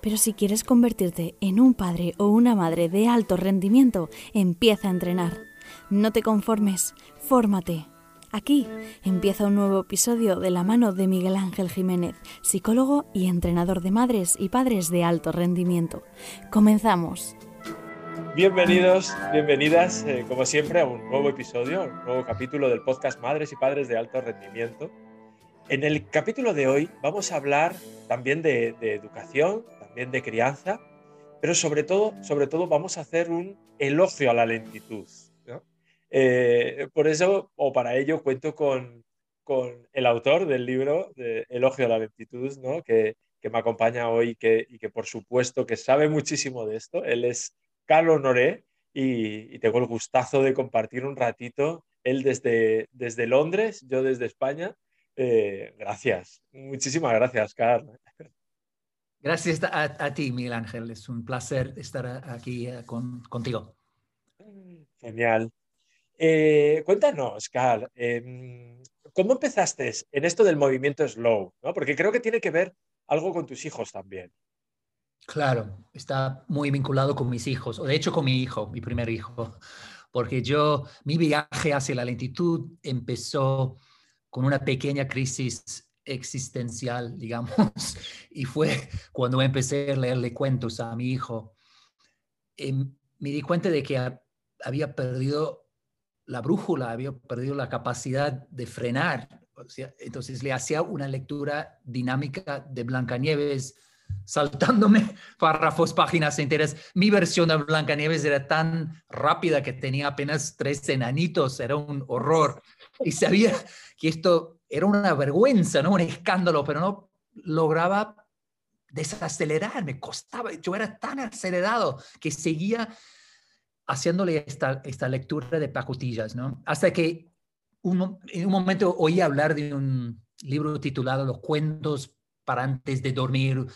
Pero si quieres convertirte en un padre o una madre de alto rendimiento, empieza a entrenar. No te conformes, fórmate. Aquí empieza un nuevo episodio de la mano de Miguel Ángel Jiménez, psicólogo y entrenador de madres y padres de alto rendimiento. Comenzamos. Bienvenidos, bienvenidas, eh, como siempre, a un nuevo episodio, un nuevo capítulo del podcast Madres y Padres de Alto Rendimiento. En el capítulo de hoy vamos a hablar también de, de educación, de crianza, pero sobre todo, sobre todo vamos a hacer un elogio a la lentitud. Eh, por eso, o para ello, cuento con, con el autor del libro Elogio a la lentitud, ¿no? que, que me acompaña hoy que, y que por supuesto que sabe muchísimo de esto. Él es Carlos Noré y, tengo el gustazo de compartir un ratito, él desde, desde Londres, yo desde España. Eh, gracias, muchísimas gracias, Carlos. Gracias a, ti, Miguel Ángel. Es un placer estar aquí eh, contigo. Genial. Eh, cuéntanos, Carl, em, ¿cómo empezaste en esto del movimiento slow? Porque creo que tiene que ver algo con tus hijos también. Claro, está muy vinculado con mis hijos, o de hecho con mi hijo, mi primer hijo, porque yo, mi viaje hacia la lentitud empezó con una pequeña crisis existencial, digamos, y fue cuando empecé a leerle cuentos a mi hijo. Em, me di cuenta de que había perdido la brújula, había perdido la capacidad de frenar. entonces le hacía una lectura dinámica de Blancanieves, saltándome párrafos, páginas enteras. Mi versión de Blancanieves era tan rápida que tenía apenas tres enanitos, era un horror. Y sabía que esto era una vergüenza, ¿no? Un escándalo, pero no lograba desacelerar, me costaba, yo era tan acelerado que seguía haciéndole esta, esta lectura de pacotillas, ¿no? Hasta que en un momento oí hablar de un libro titulado Los cuentos para antes de dormir,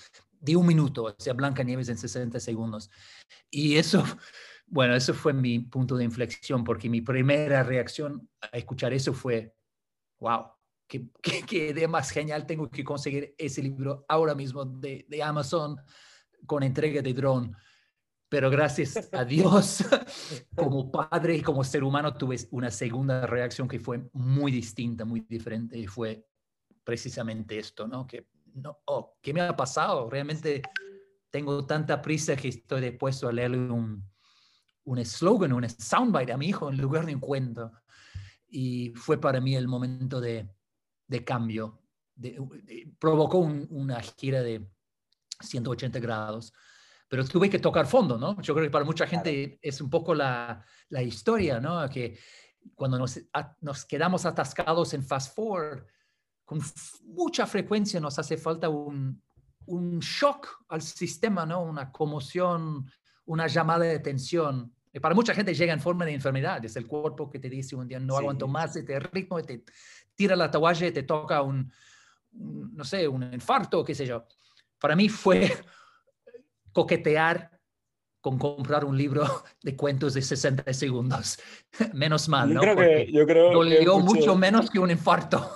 de un minuto, o sea, Blanca Nieves en 60 segundos. Y eso, bueno, eso fue mi punto de inflexión, porque mi primera reacción a escuchar eso fue, wow, qué, idea más genial, tengo que conseguir ese libro ahora mismo de, de Amazon con entrega de drone. Pero gracias a Dios, como padre y como ser humano, tuve una segunda reacción que fue muy distinta, muy diferente, y fue precisamente esto, ¿no? Que, no, oh, ¿qué me ha pasado? Realmente tengo tanta prisa que estoy dispuesto a leerle un, un eslogan, un soundbite a mi hijo en lugar de un cuento. Y fue para mí el momento de, de cambio. provocó una gira de 180 grados, pero tuve que tocar fondo, ¿no? Yo creo que para mucha gente es un poco la, la historia, ¿no? Que cuando nos, nos, quedamos atascados en fast forward, con mucha frecuencia nos hace falta un, un shock al sistema, ¿no? Una conmoción, una llamada de atención. Y para mucha gente llega en forma de enfermedad, es el cuerpo que te dice un día no aguanto más este ritmo, te, tira la toalla y te toca un, no sé, un infarto, qué sé yo. Para mí fue coquetear con comprar un libro de cuentos de 60 segundos. Menos mal, ¿no? Yo creo que, yo creo dolió mucho... menos que un infarto.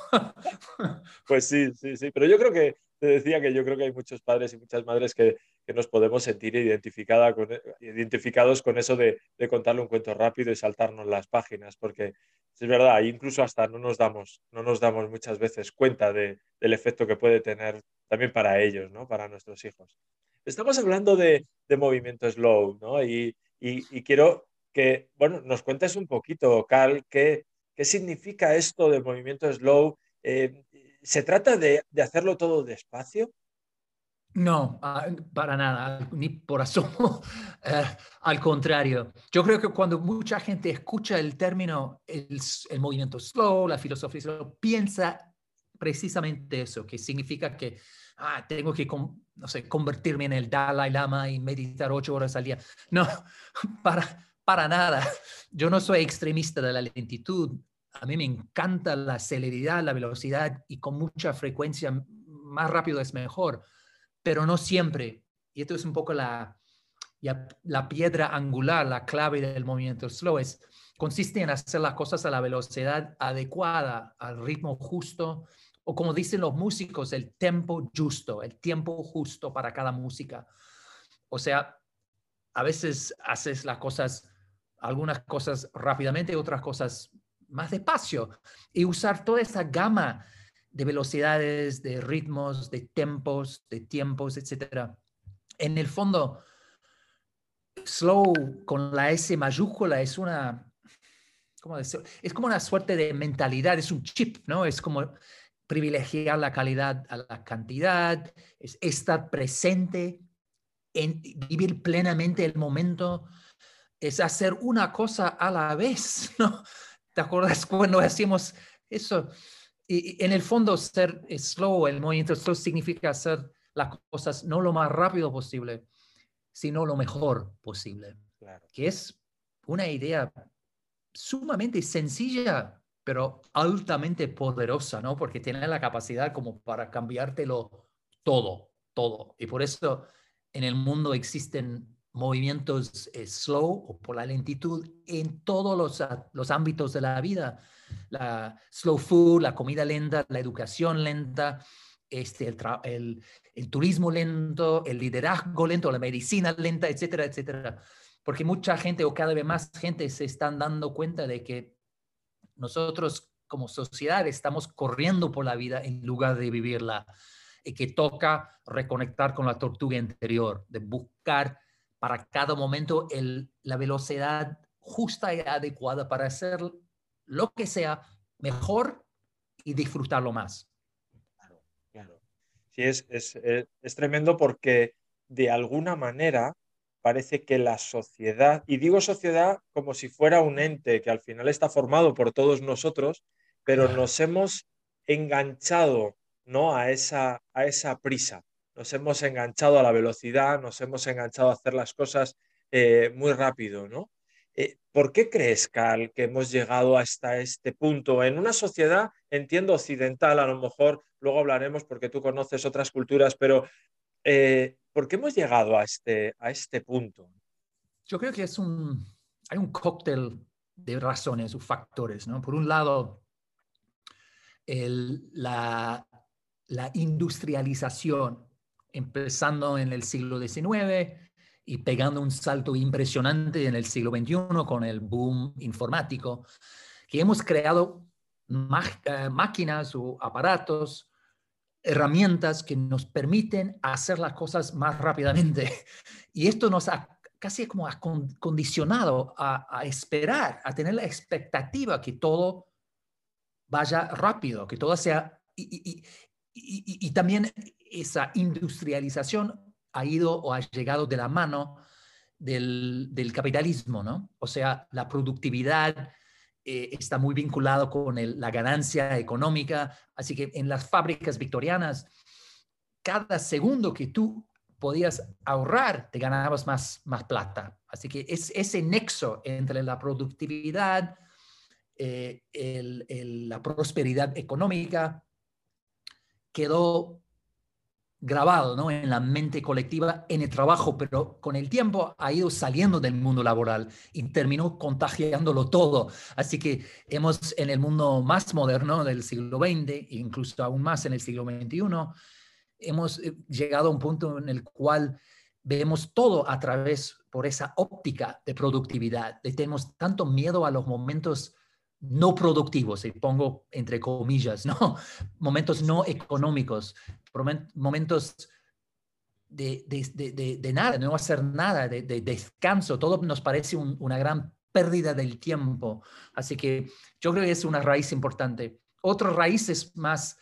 Pues sí, sí, sí. Pero yo creo que, te decía que yo creo que hay muchos padres y muchas madres que, que nos podemos sentir con, identificados con eso de, contarle un cuento rápido y saltarnos las páginas, porque es verdad, incluso hasta no nos damos, no nos damos muchas veces cuenta de, del efecto que puede tener también para ellos, ¿no? para nuestros hijos. Estamos hablando de, movimiento slow, ¿no? Y, quiero que, bueno, nos cuentes un poquito, Carl, qué, qué significa esto de movimiento slow. Eh, ¿Se trata de hacerlo todo despacio? No, ah, para nada, ni por asomo. Eh, al contrario, yo creo que cuando mucha gente escucha el término, el, movimiento slow, la filosofía slow, piensa precisamente eso, que significa que ah, tengo que no sé, convertirme en el Dalai Lama y meditar ocho horas al día. No, para, para nada. Yo no soy extremista de la lentitud. A mí me encanta la celeridad, la velocidad y con mucha frecuencia más rápido es mejor, pero no siempre. Y esto es un poco la, la piedra angular, la clave del movimiento slow. Es, consiste en hacer las cosas a la velocidad adecuada, al ritmo justo, o como dicen los músicos, el tempo justo, el tiempo justo para cada música. O sea, a veces haces las cosas, algunas cosas rápidamente, otras cosas más despacio, y usar toda esa gama de velocidades, de ritmos, de tempos, de tiempos, etc. En el fondo, slow con la S mayúscula es una, ¿cómo decir? Es como una suerte de mentalidad, es un chip, ¿no? Es como privilegiar la calidad a la cantidad, es estar presente, en vivir plenamente el momento, es hacer una cosa a la vez, ¿no? ¿Te acuerdas cuando hacíamos eso? Y en el fondo ser slow, el movimiento slow significa hacer las cosas no lo más rápido posible, sino lo mejor posible. Que es una idea sumamente sencilla, pero altamente poderosa, ¿no? Porque tiene la capacidad como para cambiártelo todo, todo. Y por eso en el mundo existen movimientos eh, slow o por la lentitud en todos los, los ámbitos de la vida. La slow food, la comida lenta, la educación lenta, este, el, turismo lento, el liderazgo lento, la medicina lenta, etcétera, etcétera. Porque mucha gente o cada vez más gente se están dando cuenta de que nosotros como sociedad estamos corriendo por la vida en lugar de vivirla y que toca reconectar con la tortuga interior, de buscar para cada momento la velocidad justa y adecuada para hacer lo que sea mejor y disfrutarlo más. Sí, es, es, tremendo porque de alguna manera parece que la sociedad, y digo sociedad como si fuera un ente que al final está formado por todos nosotros, pero nos hemos enganchado ¿no? a, esa, a esa prisa, nos hemos enganchado a la velocidad, nos hemos enganchado a hacer las cosas eh, muy rápido. ¿no? Eh, ¿Por qué crees, Carl, que hemos llegado hasta este punto? En una sociedad, entiendo, occidental, a lo mejor luego hablaremos porque tú conoces otras culturas, pero eh, ¿por qué hemos llegado a este, a este punto? Yo creo que es un, hay un cóctel de razones o factores. ¿no? Por un lado, la, la industrialización, empezando en el siglo XIX, y pegando un salto impresionante en el siglo XXI con el boom informático, que hemos creado eh, máquinas o aparatos, herramientas que nos permiten hacer las cosas más rápidamente. Y esto nos ha casi como ha condicionado a, esperar, a tener la expectativa que todo vaya rápido, que todo sea... y, y también esa industrialización ha ido o ha llegado de la mano del, capitalismo, ¿no? O sea, la productividad eh, está muy vinculado con la ganancia económica, así que en las fábricas victorianas, cada segundo que tú podías ahorrar, te ganabas más, plata. Así que es ese nexo entre la productividad, eh, la prosperidad económica, quedó grabado ¿no? en la mente colectiva, en el trabajo, pero con el tiempo ha ido saliendo del mundo laboral y terminó contagiándolo todo. Así que hemos en el mundo más moderno del siglo XX, incluso aún más en el siglo XXI, hemos eh, llegado a un punto en el cual vemos todo a través por esa óptica de productividad. Tenemos tanto miedo a los momentos no productivos, y pongo entre comillas, ¿no? Momentos no económicos, momentos de, de, nada, de no hacer nada, de, descanso, todo nos parece una gran pérdida del tiempo. Así que yo creo que es una raíz importante. Otra raíz es más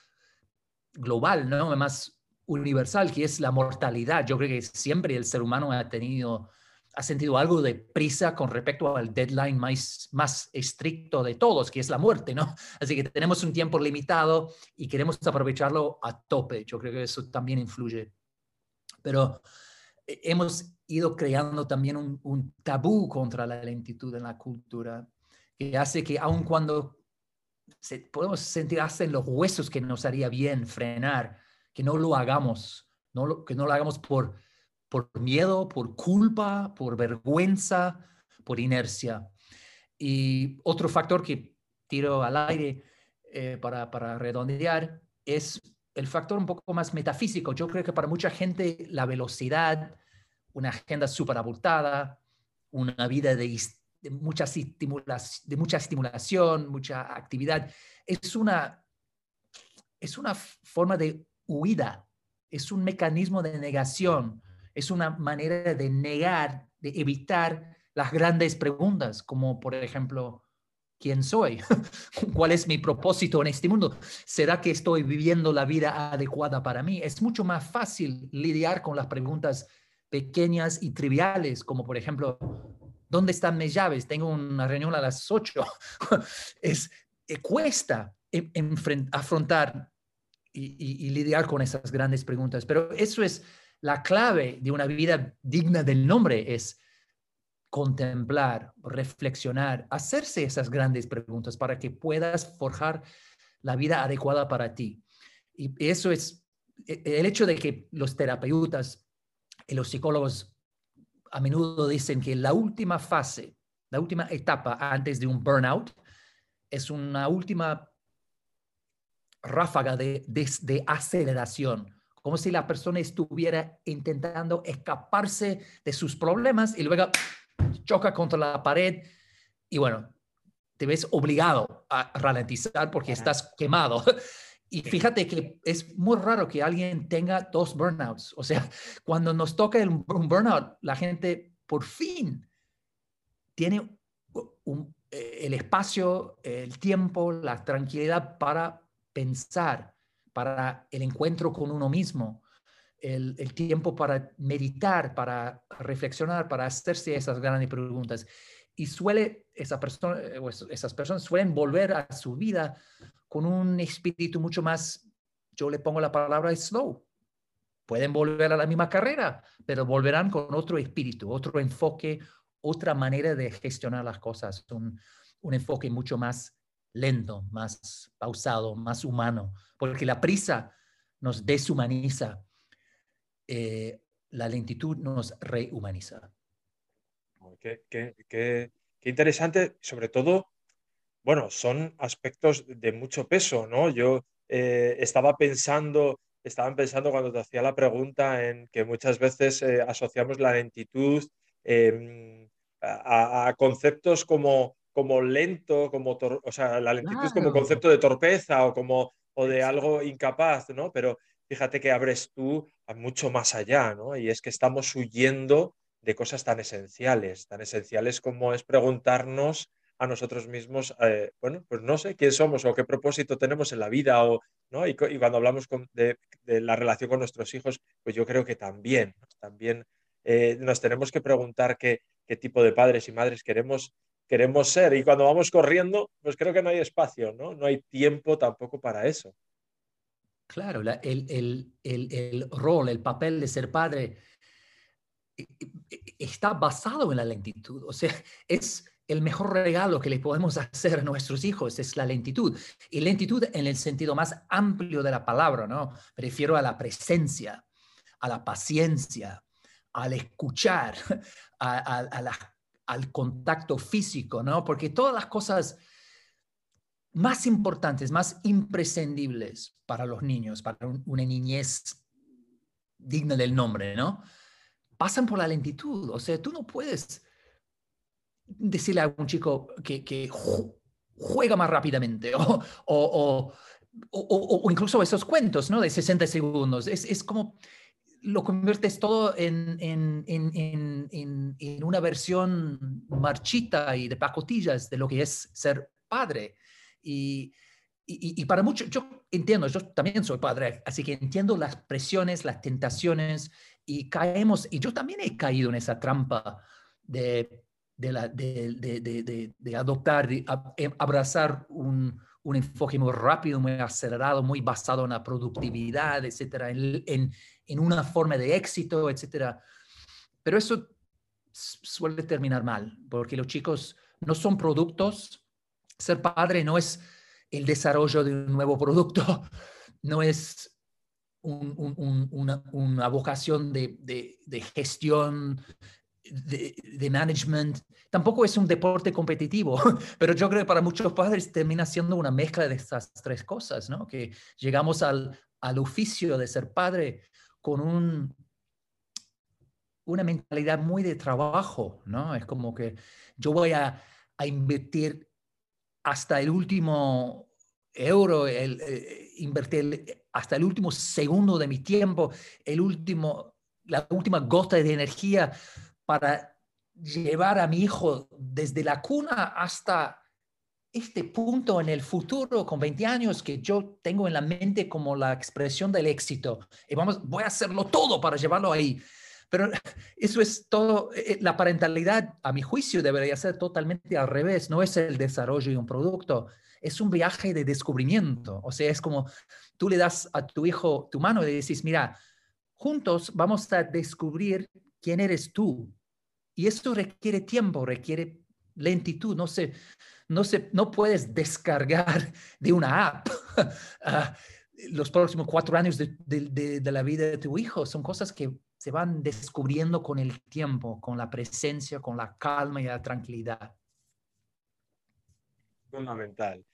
global, ¿no? Más universal, que es la mortalidad. Yo creo que siempre el ser humano ha tenido ha sentido algo de prisa con respecto al deadline más, más estricto de todos, que es la muerte, ¿no? Así que tenemos un tiempo limitado y queremos aprovecharlo a tope. Yo creo que eso también influye. Pero eh, hemos ido creando también un, tabú contra la lentitud en la cultura, que hace que aun cuando podemos sentir hasta en los huesos que nos haría bien frenar, que no lo hagamos, no que no lo hagamos por, por miedo, por culpa, por vergüenza, por inercia. Y otro factor que tiro al aire eh, para, redondear es el factor un poco más metafísico. Yo creo que para mucha gente la velocidad, una agenda súper abultada, una vida de, de, mucha de mucha estimulación, mucha actividad, es una, es una forma de huida, es un mecanismo de negación, es una manera de negar, de evitar las grandes preguntas, como por ejemplo, ¿quién soy? ¿Cuál es mi propósito en este mundo? ¿Será que estoy viviendo la vida adecuada para mí? Es mucho más fácil lidiar con las preguntas pequeñas y triviales, como por ejemplo, ¿dónde están mis llaves? Tengo una reunión a las 8. es, eh, cuesta afrontar y, lidiar con esas grandes preguntas, pero eso es la clave de una vida digna del nombre, es contemplar, reflexionar, hacerse esas grandes preguntas para que puedas forjar la vida adecuada para ti. Y eso es e, el hecho de que los terapeutas y los psicólogos a menudo dicen que la última fase, la última etapa antes de un burnout, es una última ráfaga de, de, aceleración, como si la persona estuviera intentando escaparse de sus problemas y luego choca contra la pared y bueno, te ves obligado a ralentizar porque estás quemado. Y fíjate que es muy raro que alguien tenga dos burnouts. O sea, cuando nos toca un burnout, la gente por fin tiene eh, el espacio, el tiempo, la tranquilidad para pensar, para el encuentro con uno mismo, el, tiempo para meditar, para reflexionar, para hacerse esas grandes preguntas. Y suele, esa persona, eh, esas personas suelen volver a su vida con un espíritu mucho más, yo le pongo la palabra slow. Pueden volver a la misma carrera, pero volverán con otro espíritu, otro enfoque, otra manera de gestionar las cosas, un enfoque mucho más lento, más pausado, más humano, porque la prisa nos deshumaniza, eh, la lentitud nos rehumaniza. Qué, qué, qué, qué, interesante, sobre todo bueno, son aspectos de mucho peso, ¿no? Yo eh, estaba pensando, estaban pensando cuando te hacía la pregunta en que muchas veces eh, asociamos la lentitud em, a, conceptos como, como lento, como o sea, la lentitud como concepto de torpeza o como o de algo incapaz, ¿no? Pero fíjate que abres tú a mucho más allá, ¿no? Y es que estamos huyendo de cosas tan esenciales, tan esenciales como es preguntarnos a nosotros mismos, eh, bueno, pues no sé quién somos o qué propósito tenemos en la vida, o, ¿no? y, cuando hablamos de, la relación con nuestros hijos, pues yo creo que también, también eh, nos tenemos que preguntar qué, qué, tipo de padres y madres queremos, queremos ser. Y cuando vamos corriendo, pues creo que no hay espacio, ¿no? No hay tiempo tampoco para eso. Claro, el, el, el, rol, el papel de ser padre eh, está basado en la lentitud. O sea, es, el mejor regalo que le podemos hacer a nuestros hijos es la lentitud. Y lentitud en el sentido más amplio de la palabra, ¿no? Prefiero a la presencia, a la paciencia, al escuchar, al contacto físico, ¿no? Porque todas las cosas más importantes, más imprescindibles para los niños, para una niñez digna del nombre, ¿no? Pasan por la lentitud. O sea, tú no puedes decirle a un chico que, juega más rápidamente o, incluso esos cuentos ¿no? de 60 segundos. Es como lo conviertes todo en, en, en, en, una versión marchita y de pacotillas de lo que es ser padre. Y, y, y, para muchos, yo entiendo, yo también soy padre, así que entiendo las presiones, las tentaciones y caemos, y yo también he caído en esa trampa de de, la, de, de, adoptar, eh, abrazar un, un, enfoque muy rápido, muy acelerado, muy basado en la productividad, etcétera, en una forma de éxito, etc. Pero eso suele terminar mal, porque los chicos no son productos. Ser padre no es el desarrollo de un nuevo producto, no es una, vocación de, gestión, de, management. Tampoco es un deporte competitivo, pero yo creo que para muchos padres termina siendo una mezcla de estas tres cosas, ¿no? Que llegamos al, al oficio de ser padre con un, una mentalidad muy de trabajo, ¿no? Es como que yo voy a, a invertir hasta el último euro, el, eh, invertir hasta el último segundo de mi tiempo, el último, la última gota de energía para llevar a mi hijo desde la cuna hasta este punto en el futuro con 20 años que yo tengo en la mente como la expresión del éxito. Y vamos, voy a hacerlo todo para llevarlo ahí. Pero eso es todo, eh, la parentalidad, a mi juicio, debería ser totalmente al revés. No es el desarrollo de un producto, es un viaje de descubrimiento. O sea, es como tú le das a tu hijo tu mano y le dices, mira, juntos vamos a descubrir quién eres tú. Y esto requiere tiempo, requiere lentitud. No sé, no, se, no puedes descargar de una app ah, los próximos cuatro años de, de, la vida de tu hijo. Son cosas que se van descubriendo con el tiempo, con la presencia, con la calma y la tranquilidad. Fundamental.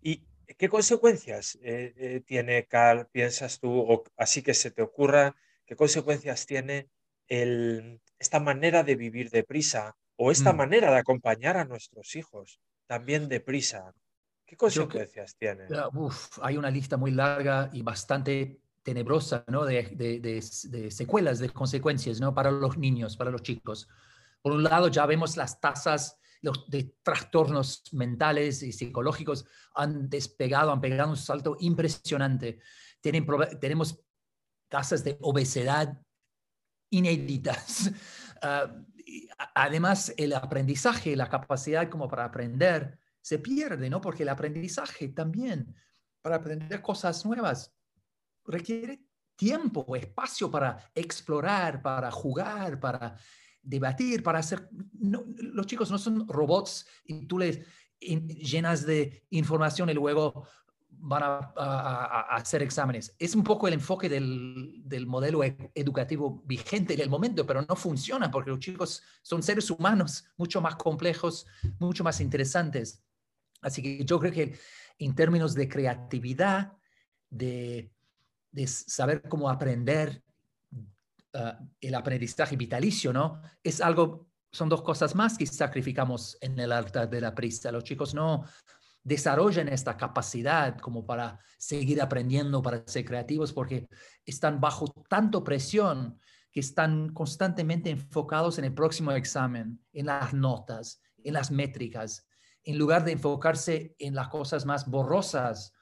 ¿Y qué consecuencias eh, eh, tiene, Carl, piensas tú, o así que se te ocurra, qué consecuencias tiene el, esta manera de vivir deprisa o esta mm. manera de acompañar a nuestros hijos también deprisa? ¿Qué consecuencias tiene? hay una lista muy larga y bastante tenebrosa ¿no? de, de, secuelas, de consecuencias ¿no? para los niños, para los chicos. Por un lado, ya vemos las tasas los de trastornos mentales y psicológicos han despegado, han pegado un salto impresionante. tenemos tasas de obesidad inéditas. Ah, además, el aprendizaje, la capacidad como para aprender, se pierde, ¿no? Porque el aprendizaje también, para aprender cosas nuevas, requiere tiempo, espacio para explorar, para jugar, para debatir, para hacer... los chicos no son robots y tú les llenas de información y luego van a, hacer exámenes. Es un poco el enfoque del, del, modelo e, educativo vigente en el momento, pero no funciona porque los chicos son seres humanos mucho más complejos, mucho más interesantes. Así que yo creo que en términos de creatividad, de, de saber cómo aprender Ah, el aprendizaje vitalicio, ¿no? Es algo, son dos cosas más que sacrificamos en el altar de la prisa. Los chicos no desarrollan esta capacidad como para seguir aprendiendo, para ser creativos, porque están bajo tanto presión que están constantemente enfocados en el próximo examen, en las notas, en las métricas, en lugar de enfocarse en las cosas más borrosas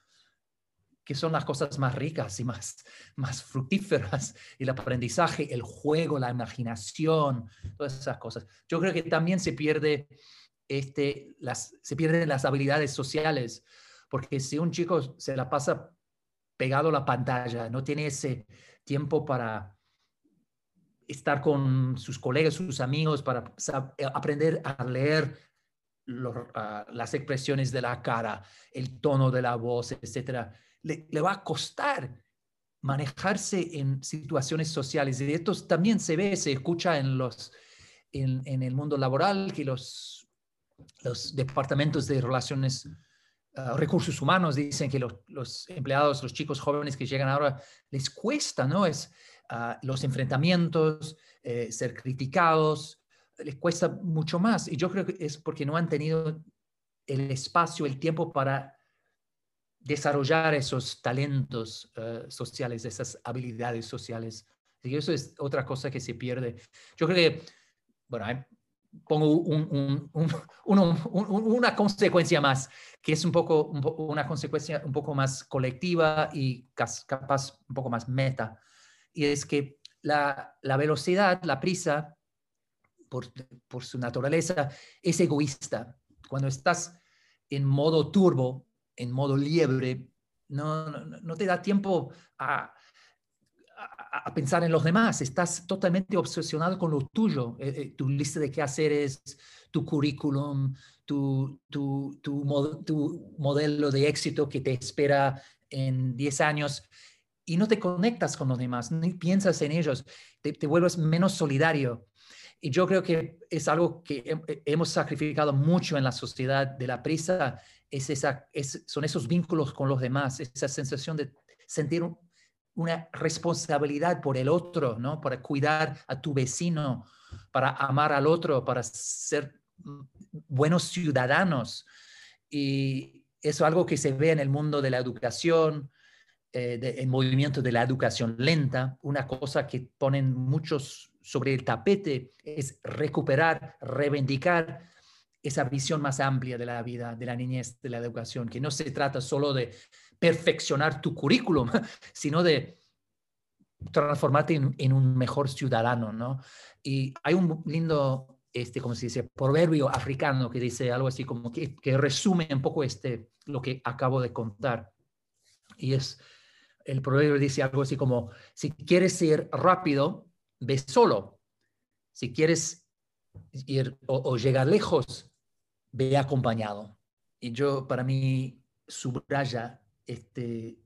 que son las cosas más ricas y más, más fructíferas, el aprendizaje, el juego, la imaginación, todas esas cosas. Yo creo que también se, pierde este, las, se pierden las habilidades sociales, porque si un chico se la pasa pegado a la pantalla, no tiene ese tiempo para estar con sus colegas, sus amigos, para aprender a leer ah, las expresiones de la cara, el tono de la voz, etcétera le, va a costar manejarse en situaciones sociales. Y esto también se ve, se escucha en, los, en, el mundo laboral, que los, los departamentos de relaciones, ah, recursos humanos dicen que los, empleados, los chicos jóvenes que llegan ahora, les cuesta, ¿no? Es ah, los enfrentamientos, eh, ser criticados, les cuesta mucho más. Y yo creo que es porque no han tenido el espacio, el tiempo para desarrollar esos talentos eh, sociales, esas habilidades sociales. Y eso es otra cosa que se pierde. Yo creo que, bueno, pongo una consecuencia más, que es un poco, una consecuencia un poco más colectiva y capaz un poco más meta. Y es que la, velocidad, la prisa, por, por su naturaleza, es egoísta. Cuando estás en modo turbo, en modo liebre, no, no, te da tiempo a, a, pensar en los demás, estás totalmente obsesionado con lo tuyo, eh, eh, tu lista de qué hacer es tu currículum, tu, tu, tu, modelo de éxito que te espera en 10 años. Y no te conectas con los demás, ni piensas en ellos, te, te vuelves menos solidario. Y yo creo que es algo que hemos sacrificado mucho en la sociedad de la prisa, es esa, es, son esos vínculos con los demás, esa sensación de sentir una responsabilidad por el otro, ¿no? Para cuidar a tu vecino, para amar al otro, para ser buenos ciudadanos. Y eso es algo que se ve en el mundo de la educación, eh, el movimiento de la educación lenta. Una cosa que ponen muchos sobre el tapete es recuperar, reivindicar esa visión más amplia de la vida, de la niñez, de la educación, que no se trata solo de perfeccionar tu currículum, sino de transformarte en, un mejor ciudadano, ¿no? Y hay un lindo, este, como se dice, proverbio africano que dice algo así como que, que resume un poco este, lo que acabo de contar. Y es, el proverbio dice algo así como, si quieres ir rápido, ve solo. Si quieres ir o llegar lejos, ve acompañado. Y yo, para mí, subraya este,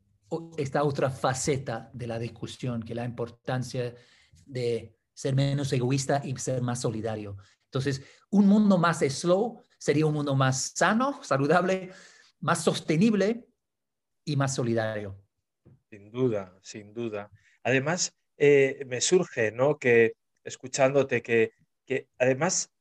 esta otra faceta de la discusión, que la importancia de ser menos egoísta y ser más solidario. Entonces, un mundo más slow sería un mundo más sano, saludable, más sostenible y más solidario. Sin duda, sin duda. Además, eh, me surge, ¿no? Que escuchándote, que, que además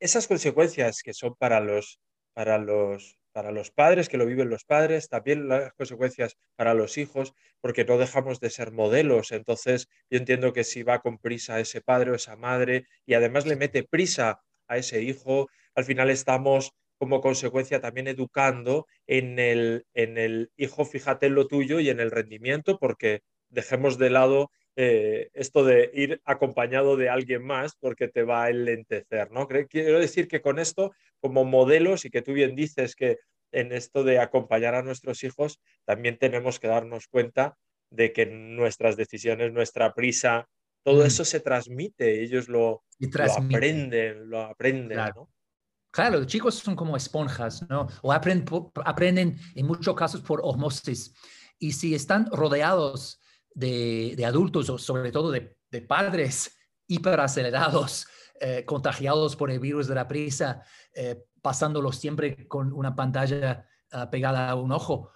esas consecuencias que son para los, para los para los padres, que lo viven los padres, también las consecuencias para los hijos, porque no dejamos de ser modelos. Entonces, yo entiendo que si va con prisa ese padre o esa madre y además le mete prisa a ese hijo, al final estamos como consecuencia también educando en el, en el hijo, fíjate en lo tuyo y en el rendimiento, porque dejemos de lado eh, esto de ir acompañado de alguien más porque te va a enlentecer, ¿no? Quiero decir que con esto, como modelos, y que tú bien dices que en esto de acompañar a nuestros hijos, también tenemos que darnos cuenta de que nuestras decisiones, nuestra prisa, todo mm. eso se transmite, ellos lo, aprenden, lo aprenden, claro. Claro, los chicos son como esponjas, ¿no? O aprenden, aprenden en muchos casos por osmosis. Y si están rodeados de, adultos o sobre todo de, padres hiperacelerados, eh, contagiados por el virus de la prisa, eh, pasándolos siempre con una pantalla ah, pegada a un ojo,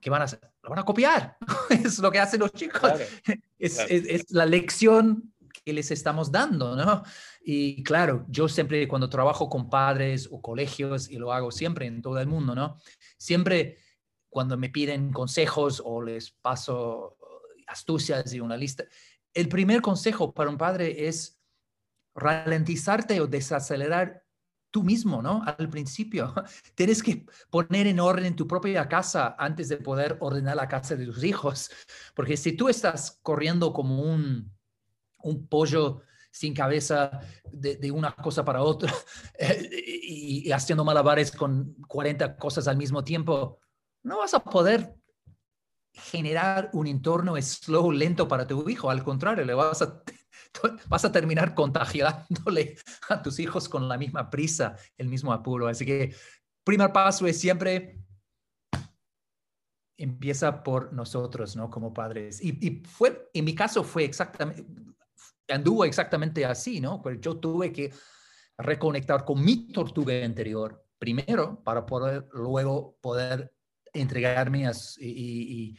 ¿qué van a hacer? Lo van a copiar. es lo que hacen los chicos. Es, la lección que les estamos dando, ¿no? Y claro, yo siempre cuando trabajo con padres o colegios, y lo hago siempre en todo el mundo, ¿no? Siempre cuando me piden consejos o les paso astucias y una lista. El primer consejo para un padre es ralentizarte o desacelerar tú mismo, ¿no? Al principio. Tienes que poner en orden tu propia casa antes de poder ordenar la casa de tus hijos. Porque si tú estás corriendo como un, un pollo sin cabeza de, una cosa para otra y, y, haciendo malabares con 40 cosas al mismo tiempo, no vas a poder generar un entorno slow, lento para tu hijo. Al contrario, le vas a, vas a terminar contagiándole a tus hijos con la misma prisa, el mismo apuro. Así que primer paso es siempre empieza por nosotros, ¿no? Como padres. Y, fue, en mi caso fue exactamente, anduvo exactamente así, ¿no? Pues yo tuve que reconectar con mi tortuga interior primero para poder luego poder entregarme y,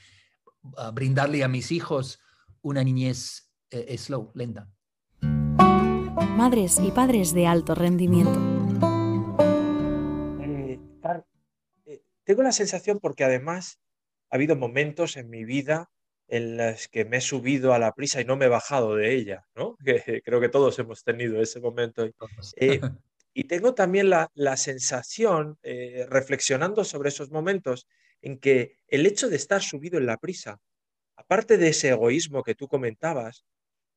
brindarle a mis hijos una niñez eh, slow, lenta. Madres y padres de alto rendimiento. Eh, eh, tengo la sensación porque además ha habido momentos en mi vida en los que me he subido a la prisa y no me he bajado de ella, ¿no? creo que todos hemos tenido ese momento. y tengo también la, la sensación, reflexionando sobre esos momentos, en que el hecho de estar subido en la prisa, aparte de ese egoísmo que tú comentabas,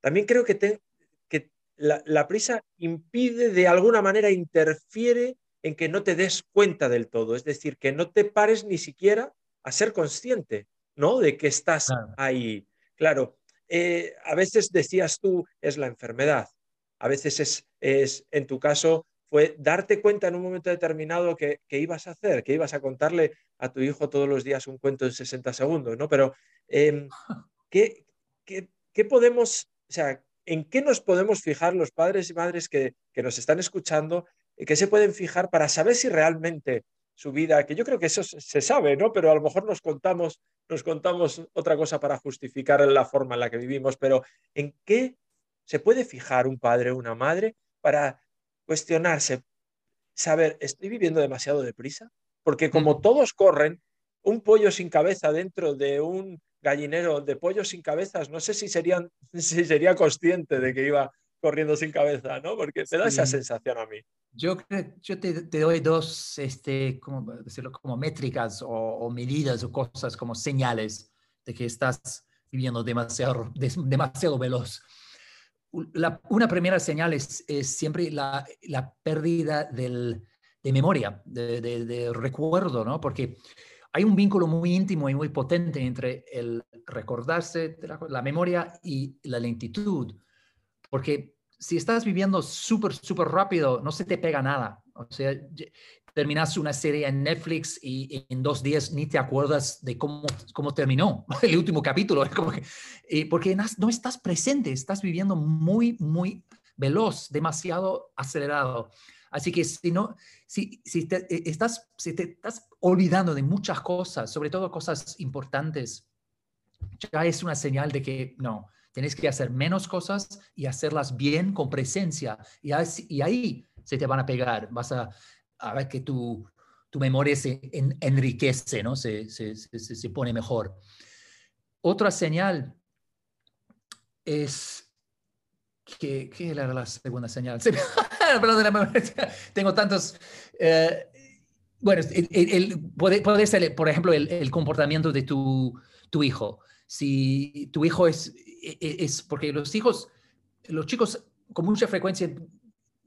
también creo que, que la, prisa impide de alguna manera, interfiere en que no te des cuenta del todo, es decir, que no te pares ni siquiera a ser consciente, ¿no? De que estás ahí. Claro, eh, a veces decías tú, es la enfermedad, a veces es, es, en tu caso, fue darte cuenta en un momento determinado que, ibas a hacer, que ibas a contarle a tu hijo todos los días un cuento en 60 segundos, ¿no? Pero, em, ¿qué, qué, podemos, o sea, en qué nos podemos fijar los padres y madres que, que nos están escuchando, que se pueden fijar para saber si realmente su vida, que yo creo que eso se sabe, ¿no? Pero a lo mejor nos contamos, nos contamos otra cosa para justificar la forma en la que vivimos, pero ¿en qué se puede fijar un padre o una madre para cuestionarse, saber, ¿estoy viviendo demasiado deprisa? Porque como todos corren, un pollo sin cabeza dentro de un gallinero de pollos sin cabezas, no sé si, serían, si sería consciente de que iba corriendo sin cabeza, ¿no? Porque te da esa sensación a mí. Yo, yo te, doy dos, este, como, decirlo, como métricas o, medidas o cosas como señales de que estás viviendo demasiado, demasiado veloz. Una primera señal es, siempre la, la pérdida del, de memoria, de, recuerdo, ¿no? Porque hay un vínculo muy íntimo y muy potente entre el recordarse la, la memoria y la lentitud. Porque si estás viviendo súper, súper rápido, no se te pega nada. O sea, terminas una serie en Netflix y en dos días ni te acuerdas de cómo, cómo terminó el último capítulo. porque no estás presente, estás viviendo muy, muy veloz, demasiado acelerado. Así que si no, si, si te, e, estás, si te estás olvidando de muchas cosas, sobre todo cosas importantes, ya es una señal de que no, Tienes que hacer menos cosas y hacerlas bien con presencia. Y, y ahí se te van a pegar. Vas a, a ver que tu, tu memoria se enriquece, ¿no? Se, se, se, pone mejor. Otra señal es que, ¿qué era la segunda señal? Tengo tantos... Eh, bueno, el, puede, puede, ser, por ejemplo, el, el comportamiento de tu, tu hijo. Si tu hijo es e, e, es porque los hijos, los chicos con mucha frecuencia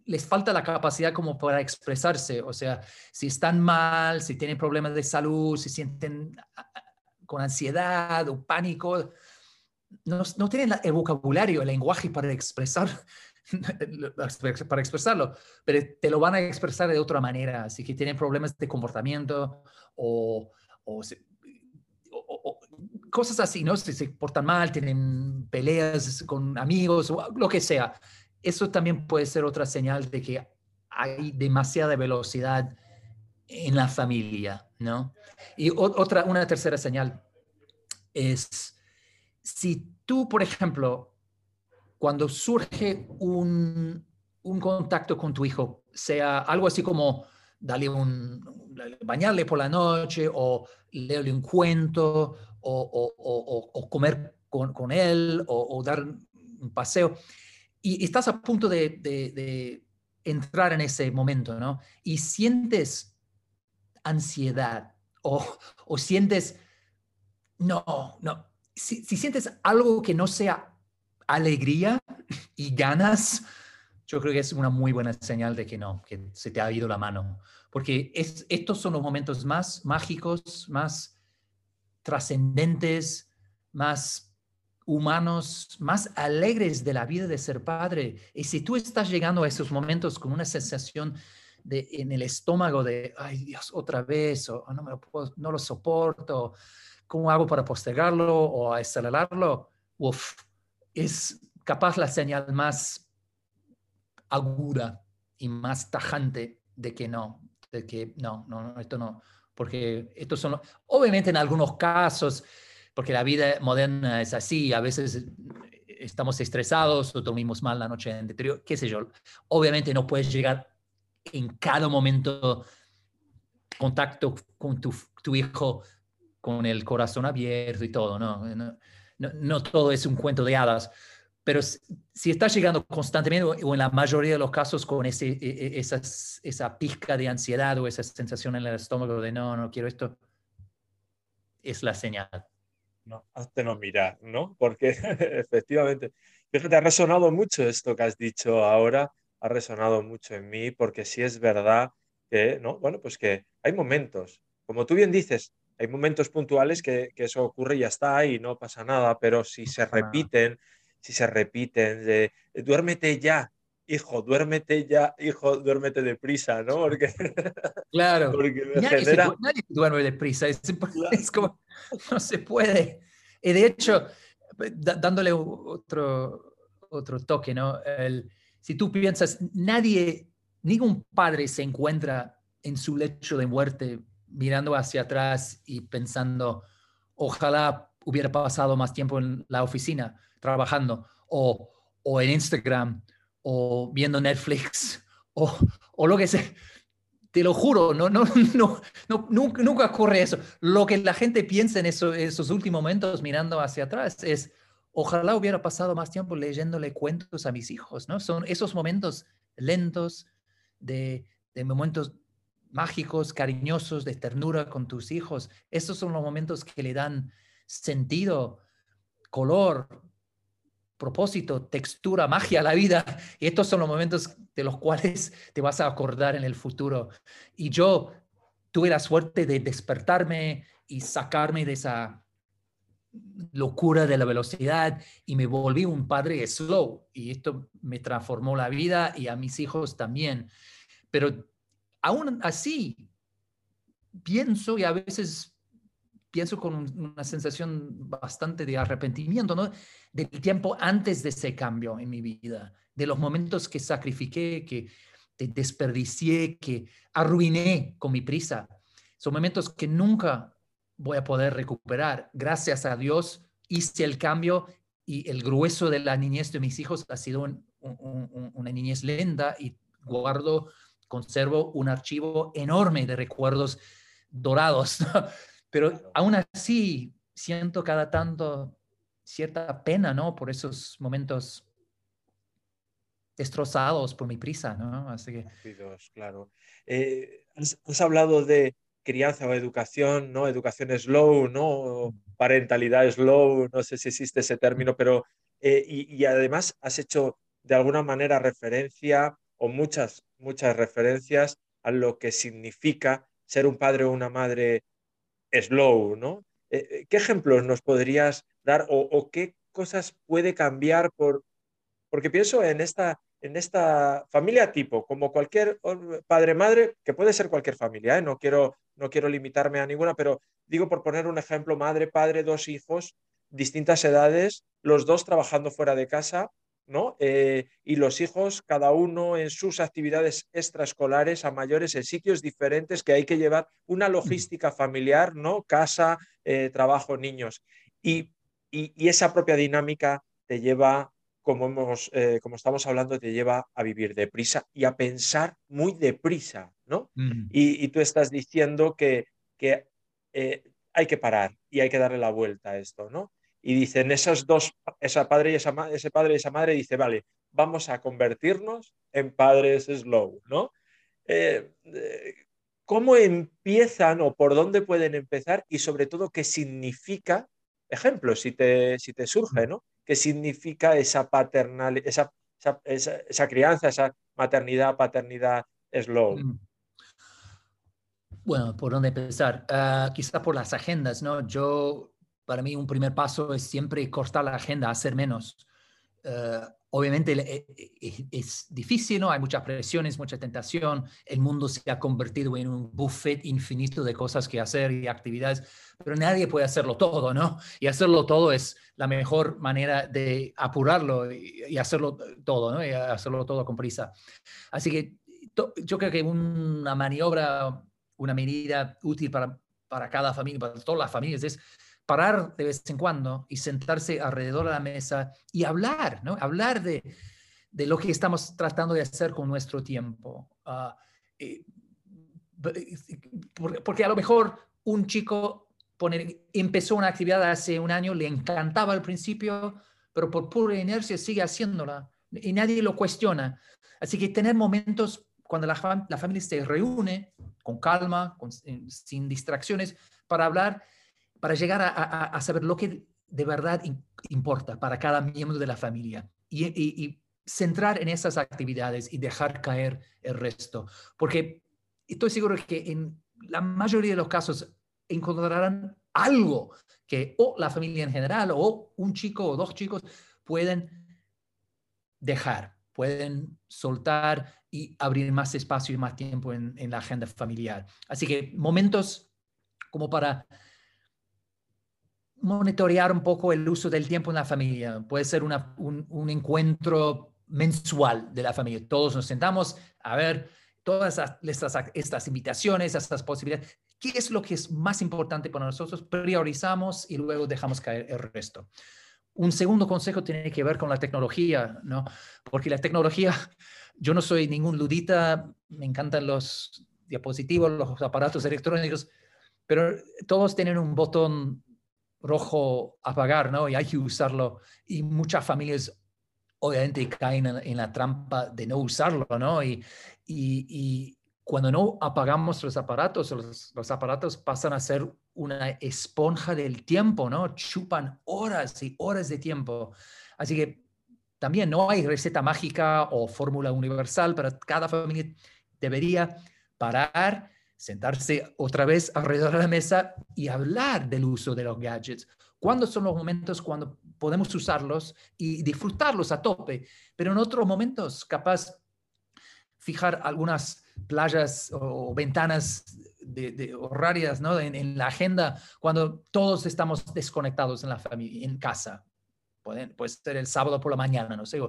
les falta la capacidad como para expresarse, o sea, si están mal, si tienen problemas de salud, si sienten con ansiedad o pánico, no, no tienen el vocabulario, el lenguaje para expresar para expresarlo, pero te lo van a expresar de otra manera, así que tienen problemas de comportamiento o, o, cosas así, ¿no? Si se portan mal, tienen peleas con amigos o lo que sea. Eso también puede ser otra señal de que hay demasiada velocidad en la familia, ¿no? Y otra, una tercera señal es si tú, por ejemplo, cuando surge un, un contacto con tu hijo, sea algo así como darle un, bañarle por la noche o leerle un cuento o, comer con, él o, dar un paseo. Y estás a punto de, entrar en ese momento, ¿no? Y sientes ansiedad o, sientes, no, no, si, sientes algo que no sea alegría y ganas, yo creo que es una muy buena señal de que no, que se te ha ido la mano. Porque es, estos son los momentos más mágicos, más trascendentes, más humanos, más alegres de la vida de ser padre. Y si tú estás llegando a esos momentos con una sensación de, en el estómago de, ay Dios, otra vez, o no, me lo no lo soporto, ¿cómo hago para postergarlo o acelerarlo? Uf, es capaz la señal más aguda y más tajante de que no, de que no, no, esto no, porque estos son, obviamente en algunos casos, porque la vida moderna es así, a veces eh, estamos estresados o dormimos mal la noche anterior, qué sé yo, obviamente no puedes llegar en cada momento contacto con tu, tu hijo con el corazón abierto y todo, ¿no? No, no, no todo es un cuento de hadas, pero si estás llegando constantemente o en la mayoría de los casos con ese, e, e, esas, esa pizca de ansiedad o esa sensación en el estómago de no, no quiero esto, es la señal. No, hazte no mirar, ¿no? Porque efectivamente, fíjate, ha resonado mucho esto que has dicho ahora, ha resonado mucho en mí, porque sí es verdad que, ¿no? Bueno, pues que hay momentos, como tú bien dices, Hay momentos puntuales que, eso ocurre y ya está y no pasa nada, pero si se repiten, si se repiten, de duérmete ya, hijo, duérmete ya, hijo, duérmete deprisa, ¿no? Porque, claro, porque nadie, duerme deprisa, es, es, como, no se puede. Y de hecho, dándole otro, otro toque, ¿no? El, si tú piensas, nadie, ningún padre se encuentra en su lecho de muerte mirando hacia atrás y pensando, ojalá hubiera pasado más tiempo en la oficina trabajando o, o en Instagram o viendo Netflix o, o, lo que sea. Te lo juro, no, no, no, no nunca, nunca, ocurre eso. Lo que la gente piensa en esos últimos momentos mirando hacia atrás es, ojalá hubiera pasado más tiempo leyéndole cuentos a mis hijos, ¿no? Son esos momentos lentos de, de momentos mágicos, cariñosos, de ternura con tus hijos. Estos son los momentos que le dan sentido, color, propósito, textura, magia la vida. Y estos son los momentos de los cuales te vas a acordar en el futuro. Y yo tuve la suerte de despertarme y sacarme de esa locura de la velocidad y me volví un padre slow y esto me transformó la vida y a mis hijos también. Pero aún así, pienso y a veces pienso con una sensación bastante de arrepentimiento, ¿no? Del tiempo antes de ese cambio en mi vida, de los momentos que sacrifiqué, que desperdicié, que arruiné con mi prisa. Son momentos que nunca voy a poder recuperar. Gracias a Dios hice el cambio y el grueso de la niñez de mis hijos ha sido una niñez lenta y guardo, conservo un archivo enorme de recuerdos dorados. Pero aún así siento cada tanto cierta pena, ¿no? Por esos momentos destrozados por mi prisa, ¿no? Así que... Claro. Eh, has, hablado de, crianza o educación, ¿no? Educación slow, ¿no? Parentalidad slow, no sé si existe ese término, pero eh, y, además has hecho de alguna manera referencia o muchas, muchas referencias a lo que significa ser un padre o una madre slow, ¿no? Eh, eh, ¿Qué ejemplos nos podrías dar o, qué cosas puede cambiar por, porque pienso en esta, en esta familia tipo, como cualquier padre-madre, que puede ser cualquier familia, ¿eh? no, quiero, no quiero limitarme a ninguna, pero digo por poner un ejemplo, madre, padre, dos hijos, distintas edades, los dos trabajando fuera de casa, ¿no? Eh, y los hijos, cada uno en sus actividades extraescolares a mayores, en sitios diferentes, que hay que llevar una logística familiar, ¿no? Casa, eh, trabajo, niños. y, y esa propia dinámica te lleva como, hemos, eh, como estamos hablando, te lleva a vivir deprisa y a pensar muy deprisa, ¿no? Y, tú estás diciendo que, que hay que parar y hay que darle la vuelta a esto, ¿no? Y dicen esos dos, esa padre y esa, ese padre y esa madre, dice, vale, vamos a convertirnos en padres slow, ¿no? Eh, ¿Cómo empiezan o por dónde pueden empezar y sobre todo qué significa, ejemplo, si te, si te surge, ¿no? qué significa esa paternal, esa, esa, crianza, esa maternidad, paternidad slow. Mm. Bueno, ¿por dónde empezar? Uh, quizá por las agendas, ¿no? Yo, para mí, un primer paso es siempre cortar la agenda, hacer menos. Uh, obviamente eh, eh, es difícil, ¿no? Hay muchas presiones, mucha tentación. El mundo se ha convertido en un buffet infinito de cosas que hacer y actividades, pero nadie puede hacerlo todo, ¿no? Y hacerlo todo es la mejor manera de apurarlo y, hacerlo todo, ¿no? Y hacerlo todo con prisa. Así que yo creo que una maniobra, una medida útil para, para cada familia, para todas las familias, es parar de vez en cuando y sentarse alrededor de la mesa y hablar, ¿no? Hablar de, de lo que estamos tratando de hacer con nuestro tiempo. Ah, eh, porque a lo mejor un chico empezó una actividad hace un año, le encantaba al principio, pero por pura inercia sigue haciéndola y nadie lo cuestiona. Así que tener momentos cuando la, la familia se reúne con calma, sin distracciones, para hablar para llegar a, saber lo que de verdad importa para cada miembro de la familia y, centrar en esas actividades y dejar caer el resto. Porque estoy seguro que en la mayoría de los casos encontrarán algo que o la familia en general o un chico o dos chicos pueden dejar, pueden soltar y abrir más espacio y más tiempo en, la agenda familiar. Así que momentos como para monitorear un poco el uso del tiempo en la familia. Puede ser un, un, encuentro mensual de la familia. Todos nos sentamos a ver todas estas, estas invitaciones, estas posibilidades. ¿Qué es lo que es más importante para nosotros? Priorizamos y luego dejamos caer el resto. Un segundo consejo tiene que ver con la tecnología, ¿no? Porque la tecnología, yo no soy ningún ludita, me encantan los diapositivos, los aparatos electrónicos, pero todos tienen un botón rojo apagar, ¿no? Y hay que usarlo. Y muchas familias obviamente caen en, la trampa de no usarlo, ¿no? Y, cuando no apagamos los aparatos, los, aparatos pasan a ser una esponja del tiempo, ¿no? Chupan horas y horas de tiempo. Así que también no hay receta mágica o fórmula universal, pero cada familia debería parar, sentarse otra vez alrededor de la mesa y hablar del uso de los gadgets. ¿Cuándo son los momentos cuando podemos usarlos y disfrutarlos a tope? Pero en otros momentos, capaz fijar algunas playas o ventanas de, horarias ¿no? en, la agenda cuando todos estamos desconectados en la familia, en casa. Puede, puede ser el sábado por la mañana, no sé,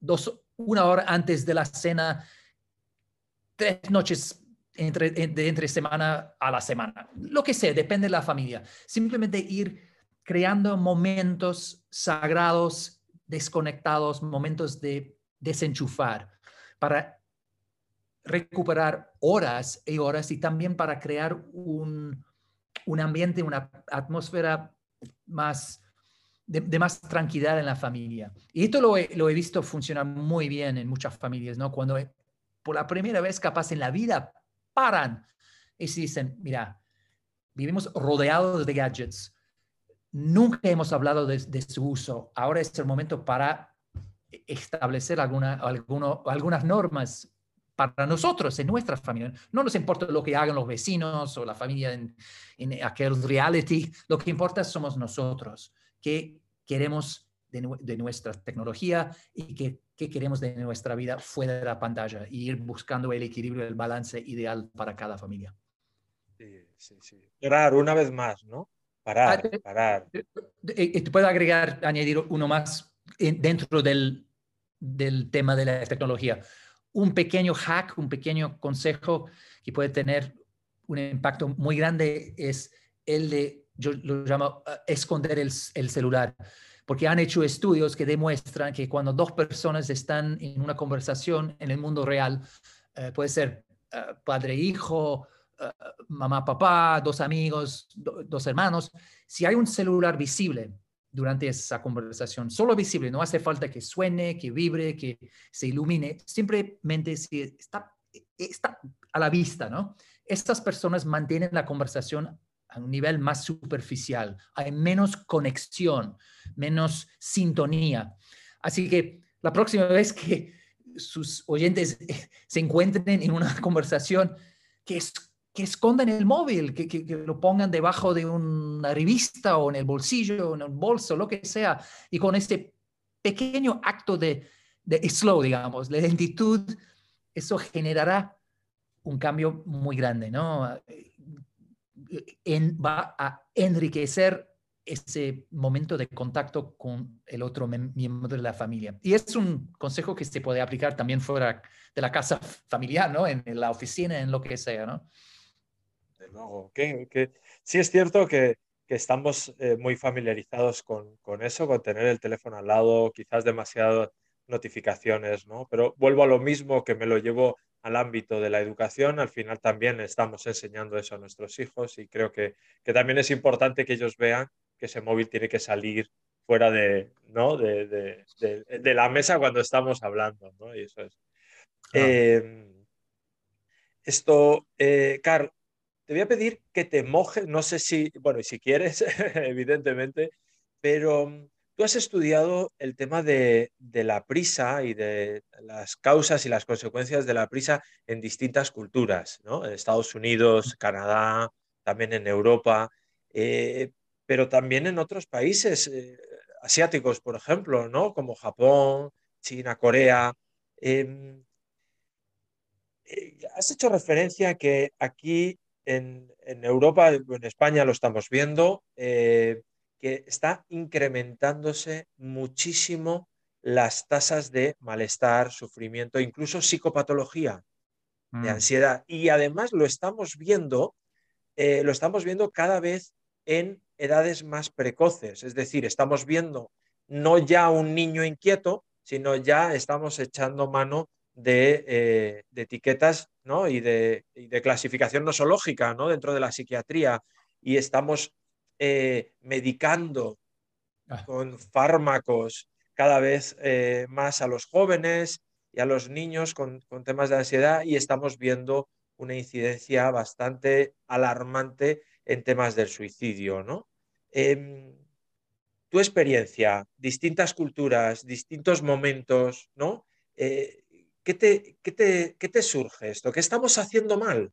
dos, una hora antes de la cena, tres noches entre, de entre semana a la semana. Lo que sea, depende de la familia. Simplemente ir creando momentos sagrados, desconectados, momentos de desenchufar para recuperar horas y horas y también para crear un, un ambiente, una atmósfera más de, más tranquilidad en la familia. Y esto lo he, lo he, visto funcionar muy bien en muchas familias, ¿no? Cuando por la primera vez capaz en la vida paran y se dicen, mira, vivimos rodeados de gadgets, nunca hemos hablado de, su uso, ahora es el momento para establecer alguna, alguno, algunas normas para nosotros, en nuestra familia. No nos importa lo que hagan los vecinos o la familia en, en aquel reality, lo que importa somos nosotros, qué queremos de, nuestra tecnología y qué, qué, queremos de nuestra vida fuera de la pantalla y ir buscando el equilibrio, el balance ideal para cada familia. Sí, sí, sí. Parar una vez más, ¿no? Parar, ah, parar. Te puedo agregar, añadir uno más dentro del, del tema de la tecnología. Un pequeño hack, un pequeño consejo que puede tener un impacto muy grande es el de, yo lo llamo, uh, esconder el, el, celular. Porque han hecho estudios que demuestran que cuando dos personas están en una conversación en el mundo real, uh, puede ser uh, padre-hijo, mamá-papá, dos amigos, dos hermanos, si hay un celular visible durante esa conversación. Solo visible, no hace falta que suene, que vibre, que se ilumine, simplemente si está, está a la vista, ¿no? Estas personas mantienen la conversación a un nivel más superficial, hay menos conexión, menos sintonía. Así que la próxima vez que sus oyentes se encuentren en una conversación, que es que escondan el móvil, que, que, lo pongan debajo de una revista o en el bolsillo, en el bolso, lo que sea, y con este pequeño acto de, de slow, digamos, de lentitud, eso generará un cambio muy grande, ¿no? Va a enriquecer ese momento de contacto con el otro miembro de la familia. Y es un consejo que se puede aplicar también fuera de la casa familiar, ¿no? En, la oficina, en lo que sea, ¿no? luego. Que, sí es cierto que, estamos eh, muy familiarizados con, eso, con tener el teléfono al lado, quizás demasiadas notificaciones, ¿no? Pero vuelvo a lo mismo que me lo llevo al ámbito de la educación, al final también estamos enseñando eso a nuestros hijos y creo que, también es importante que ellos vean que ese móvil tiene que salir fuera de, ¿no? de, la mesa cuando estamos hablando, ¿no? Y eso es. Em, esto, eh, Carl, te voy a pedir que te mojes, no sé si, bueno, si quieres, evidentemente, pero tú has estudiado el tema de, la prisa y de las causas y las consecuencias de la prisa en distintas culturas, ¿no? En Estados Unidos, Canadá, también en Europa, eh, pero también en otros países eh, asiáticos, por ejemplo, ¿no? como Japón, China, Corea. Em, has hecho referencia a que aquí en, en, Europa, en España lo estamos viendo, que está incrementándose muchísimo las tasas de malestar, sufrimiento, incluso psicopatología de mm. ansiedad. Y además lo estamos viendo, eh, lo estamos viendo cada vez en edades más precoces. Es decir, estamos viendo no ya un niño inquieto, sino ya estamos echando mano de, eh, etiquetas ¿no? y, de, clasificación nosológica ¿no? dentro de la psiquiatría y estamos eh, medicando ah. con fármacos cada vez eh, más a los jóvenes y a los niños con, temas de ansiedad y estamos viendo una incidencia bastante alarmante en temas del suicidio. ¿no? Em, tu experiencia, distintas culturas, distintos momentos, ¿no? Eh, ¿qué, te, te, ¿Qué te surge esto? ¿Qué estamos haciendo mal?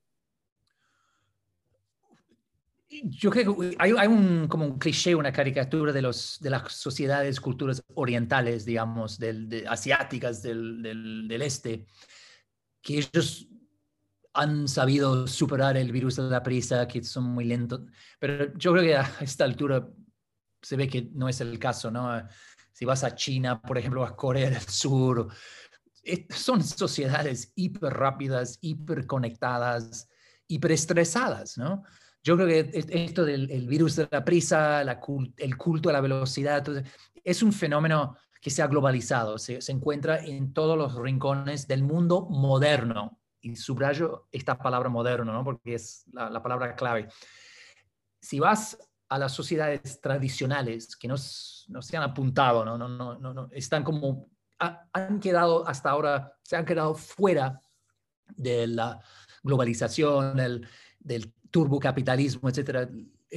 Yo creo que hay, un, como un cliché, una caricatura de, los, de las sociedades, culturas orientales, digamos, del, asiáticas del, del, este, que ellos han sabido superar el virus de la prisa, que son muy lentos. Pero yo creo que a esta altura se ve que no es el caso, ¿no? Si vas a China, por ejemplo, a Corea del Sur, son sociedades hiper rápidas, hiper conectadas, hiper estresadas, ¿no? Yo creo que esto del virus de la prisa, el culto a la velocidad, es un fenómeno que se ha globalizado, se, encuentra en todos los rincones del mundo moderno. Y subrayo esta palabra moderno, ¿no? porque es la, palabra clave. Si vas a las sociedades tradicionales que no, no se han apuntado, ¿no? No, no, no, están como, han quedado hasta ahora, se han quedado fuera de la globalización, el, del turbocapitalismo, etcétera,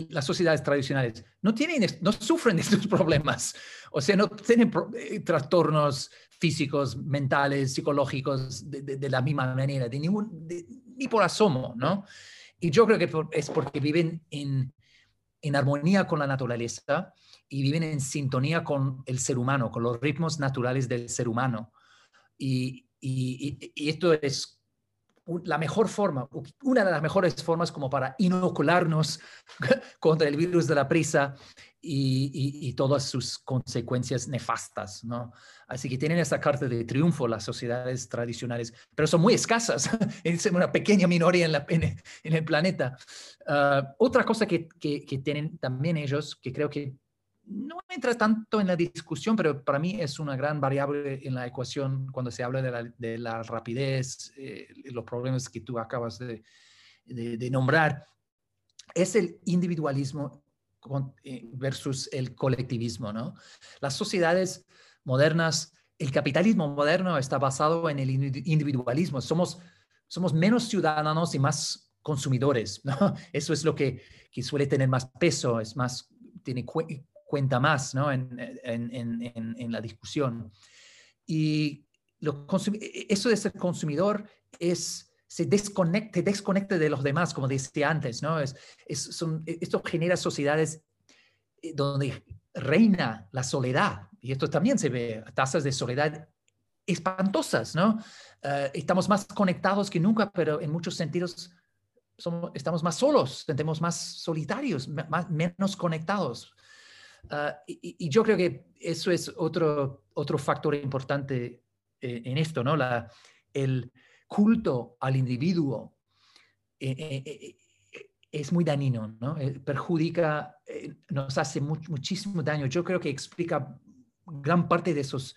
las sociedades tradicionales no, tienen, no sufren estos problemas. O sea, no tienen eh, trastornos físicos, mentales, psicológicos de, la misma manera, de ningún, ni por asomo, ¿no? Y yo creo que es porque viven en, armonía con la naturaleza y viven en sintonía con el ser humano, con los ritmos naturales del ser humano. Y esto es la mejor forma, una de las mejores formas como para inocularnos contra el virus de la prisa y, todas sus consecuencias nefastas, ¿no? Así que tienen esa carta de triunfo las sociedades tradicionales, pero son muy escasas, es una pequeña minoría en, la, en, el planeta. Ah, otra cosa que, que tienen también ellos, que creo que no entra tanto en la discusión, pero para mí es una gran variable en la ecuación cuando se habla de la, rapidez, eh, los problemas que tú acabas de, nombrar, es el individualismo eh, versus el colectivismo, ¿no? Las sociedades modernas, el capitalismo moderno está basado en el individualismo. Somos, somos menos ciudadanos y más consumidores, ¿no? Eso es lo que, que suele tener más peso, es más, tiene cuenta más ¿no? en, en, en, la discusión. Y lo e, e, eso de ser consumidor es, se desconecte, desconecte de los demás, como decía antes, ¿no? Es, es son, e, esto genera sociedades eh, donde reina la soledad, y esto también se ve, tasas de soledad espantosas, ¿no? Eh, estamos más conectados que nunca, pero en muchos sentidos somos, estamos más solos, sentimos más solitarios, más, menos conectados. Ah, y, yo creo que eso es otro, otro factor importante eh, en esto, ¿no? La, el culto al individuo eh, eh, es muy dañino, ¿no? perjudica, nos hace muchísimo daño. Yo creo que explica gran parte de esos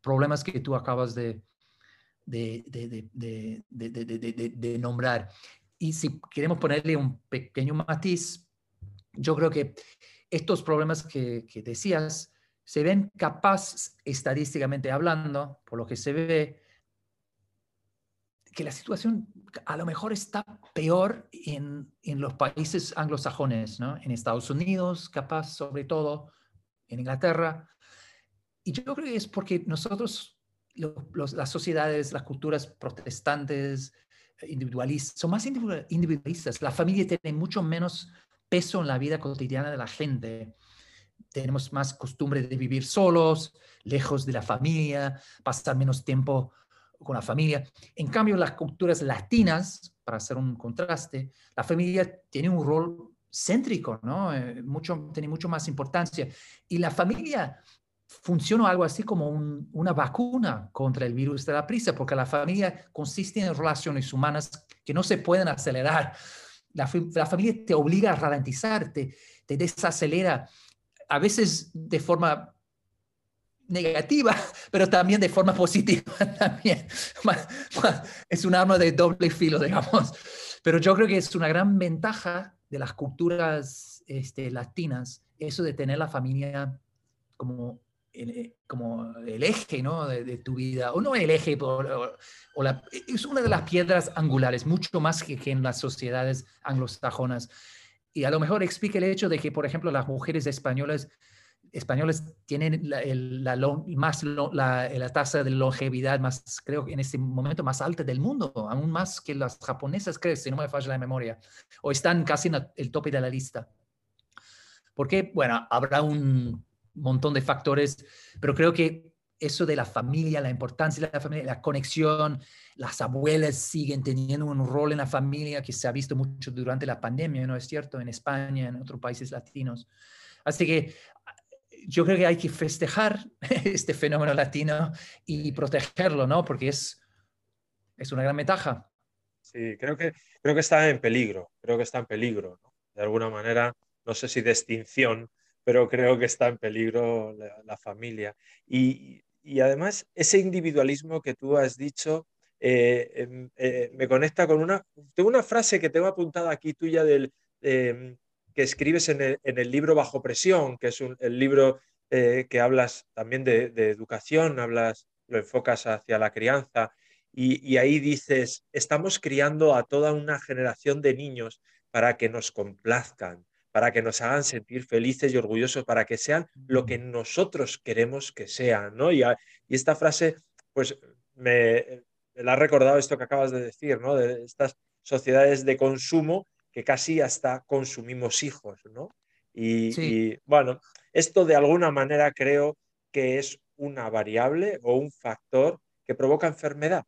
problemas que tú acabas de, de, de, de nombrar. Y si queremos ponerle un pequeño matiz, yo creo que estos problemas que, decías se ven capaz, estadísticamente hablando, por lo que se ve, que la situación a lo mejor está peor en, los países anglosajones, ¿no? en Estados Unidos, capaz sobre todo, en Inglaterra. Y yo creo que es porque nosotros, las sociedades, las culturas protestantes, individualistas, son más individualistas. La familia tiene mucho menos peso en la vida cotidiana de la gente. Tenemos más costumbre de vivir solos, lejos de la familia, pasar menos tiempo con la familia. En cambio, las culturas latinas, para hacer un contraste, la familia tiene un rol céntrico, ¿no? Eh, mucho, tiene mucho más importancia. Y la familia funciona algo así como una vacuna contra el virus de la prisa, porque la familia consiste en relaciones humanas que no se pueden acelerar. La, familia te obliga a ralentizar, te, desacelera, a veces de forma negativa, pero también de forma positiva también. Es un arma de doble filo, digamos. Pero yo creo que es una gran ventaja de las culturas este, latinas, eso de tener la familia como eh, como el eje ¿no? de, tu vida, o no el eje, o, es una de las piedras angulares, mucho más que, en las sociedades anglosajonas. Y a lo mejor explica el hecho de que, por ejemplo, las mujeres españolas, españolas tienen la, más, la, la, tasa de longevidad más, creo en este momento, más alta del mundo, aún más que las japonesas, creo, si no me falla la memoria, o están casi en el tope de la lista. Porque, bueno, habrá un, montón de factores, pero creo que eso de la familia, la importancia de la familia, la conexión, las abuelas siguen teniendo un rol en la familia que se ha visto mucho durante la pandemia, ¿no es cierto? En España, en otros países latinos. Así que yo creo que hay que festejar este fenómeno latino y protegerlo, ¿no? Porque es, es una gran ventaja. Sí, creo que, creo que está en peligro, creo que está en peligro, ¿no? De alguna manera, no sé si de extinción, pero creo que está en peligro la, familia. Y, además, ese individualismo que tú has dicho eh, em, eh, me conecta con una, tengo una frase que tengo apuntada aquí tuya del, em, que escribes en el, libro Bajo Presión, que es el libro eh, que hablas también de, educación, hablas, lo enfocas hacia la crianza, y, y, ahí dices, estamos criando a toda una generación de niños para que nos complazcan, para que nos hagan sentir felices y orgullosos, para que sean lo que nosotros queremos que sean, ¿no? Y, esta frase, pues me, la ha recordado esto que acabas de decir, ¿no? De estas sociedades de consumo que casi hasta consumimos hijos, ¿no? Y, bueno, esto de alguna manera creo que es una variable o un factor que provoca enfermedad,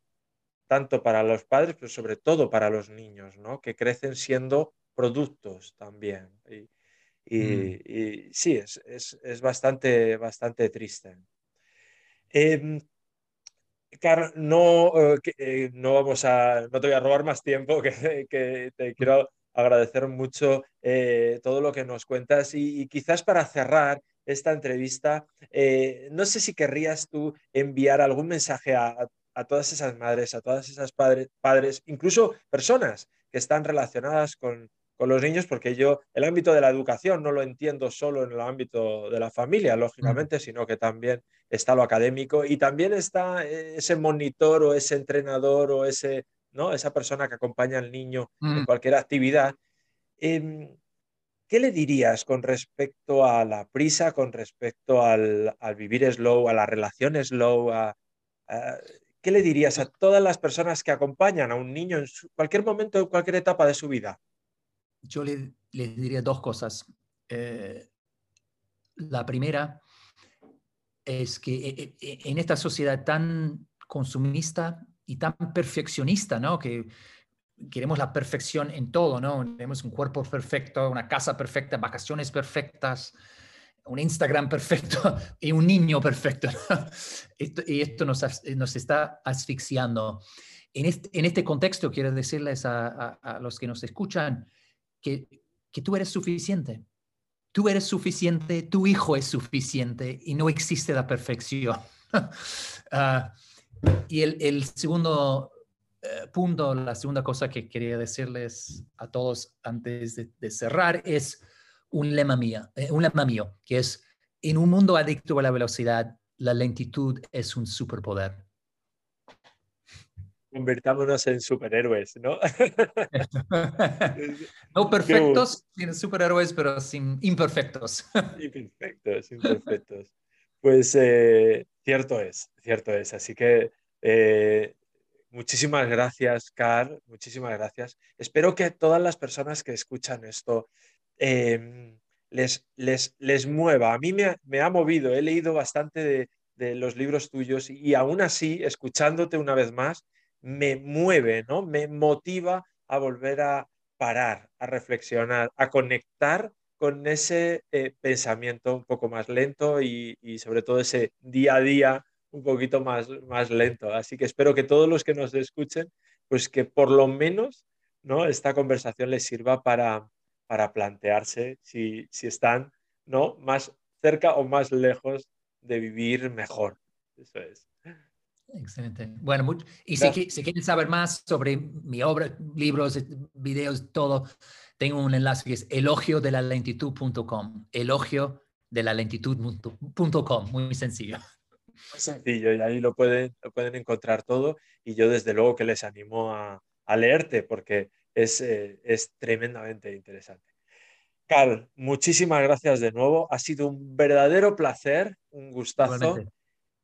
tanto para los padres, pero sobre todo para los niños, ¿no? Que crecen siendo productos también. Y, mm. sí, es, bastante, bastante triste. Eh, no, eh, eh, no, vamos a, no te voy a robar más tiempo, que, que te quiero agradecer mucho eh, todo lo que nos cuentas y, quizás para cerrar esta entrevista, no sé si querrías tú enviar algún mensaje a, a todas esas madres, a todas esas padres, padres, incluso personas que están relacionadas con, con los niños, porque yo el ámbito de la educación no lo entiendo solo en el ámbito de la familia, lógicamente, sino que también está lo académico y también está eh, ese monitor o ese entrenador o ese, ¿no? esa persona que acompaña al niño en cualquier actividad. Em, ¿Qué le dirías con respecto a la prisa, con respecto al, vivir slow, a la relación slow? ¿Qué le dirías a todas las personas que acompañan a un niño en cualquier momento, en cualquier etapa de su vida? Yo le, les diría dos cosas. Eh, la primera es que eh, eh, en esta sociedad tan consumista y tan perfeccionista, ¿no? Que queremos la perfección en todo, ¿no? Tenemos un cuerpo perfecto, una casa perfecta, vacaciones perfectas, un Instagram perfecto y un niño perfecto. y esto nos, nos, está asfixiando. En este, en este contexto, quiero decirles a, a los que nos escuchan, que, tú eres suficiente. Tú eres suficiente, tu hijo es suficiente y no existe la perfección. Ah, y el, segundo eh, punto, la segunda cosa que quería decirles a todos antes de, cerrar es un lema, mío, eh, un lema mío, que es, en un mundo adicto a la velocidad, la lentitud es un superpoder convirtámonos en superhéroes, ¿no? no perfectos, sin superhéroes, pero sin imperfectos. imperfectos, imperfectos. Pues eh, cierto es, cierto es. Así que eh, muchísimas gracias, Carl, muchísimas gracias. Espero que todas las personas que escuchan esto em, les, les, les, mueva. A mí me, me, ha movido, he leído bastante de, de los libros tuyos y aún así, escuchándote una vez más, me mueve, ¿no? Me motiva a volver a parar, a reflexionar, a conectar con ese eh, pensamiento un poco más lento y, y, sobre todo ese día a día un poquito más, más lento. Así que espero que todos los que nos escuchen, pues que por lo menos ¿no? esta conversación les sirva para, para plantearse si, si están ¿no? más cerca o más lejos de vivir mejor. Eso es. Excelente. Bueno, y si, si, quieren saber más sobre mi obra, libros, videos, todo, tengo un enlace que es elogio de la lentitud.com. Elogio de la lentitud.com. Muy sencillo. Muy sencillo, y ahí lo pueden, lo pueden encontrar todo. Y yo, desde luego, que les animo a, a leerte porque es, eh, es tremendamente interesante. Carl, muchísimas gracias de nuevo. Ha sido un verdadero placer, un gustazo.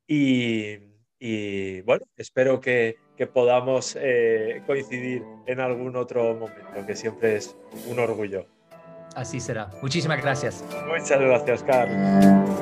Y y bueno, espero que, que podamos eh, coincidir en algún otro momento, que siempre es un orgullo. Así será. Muchísimas gracias. Muchas gracias, Carlos.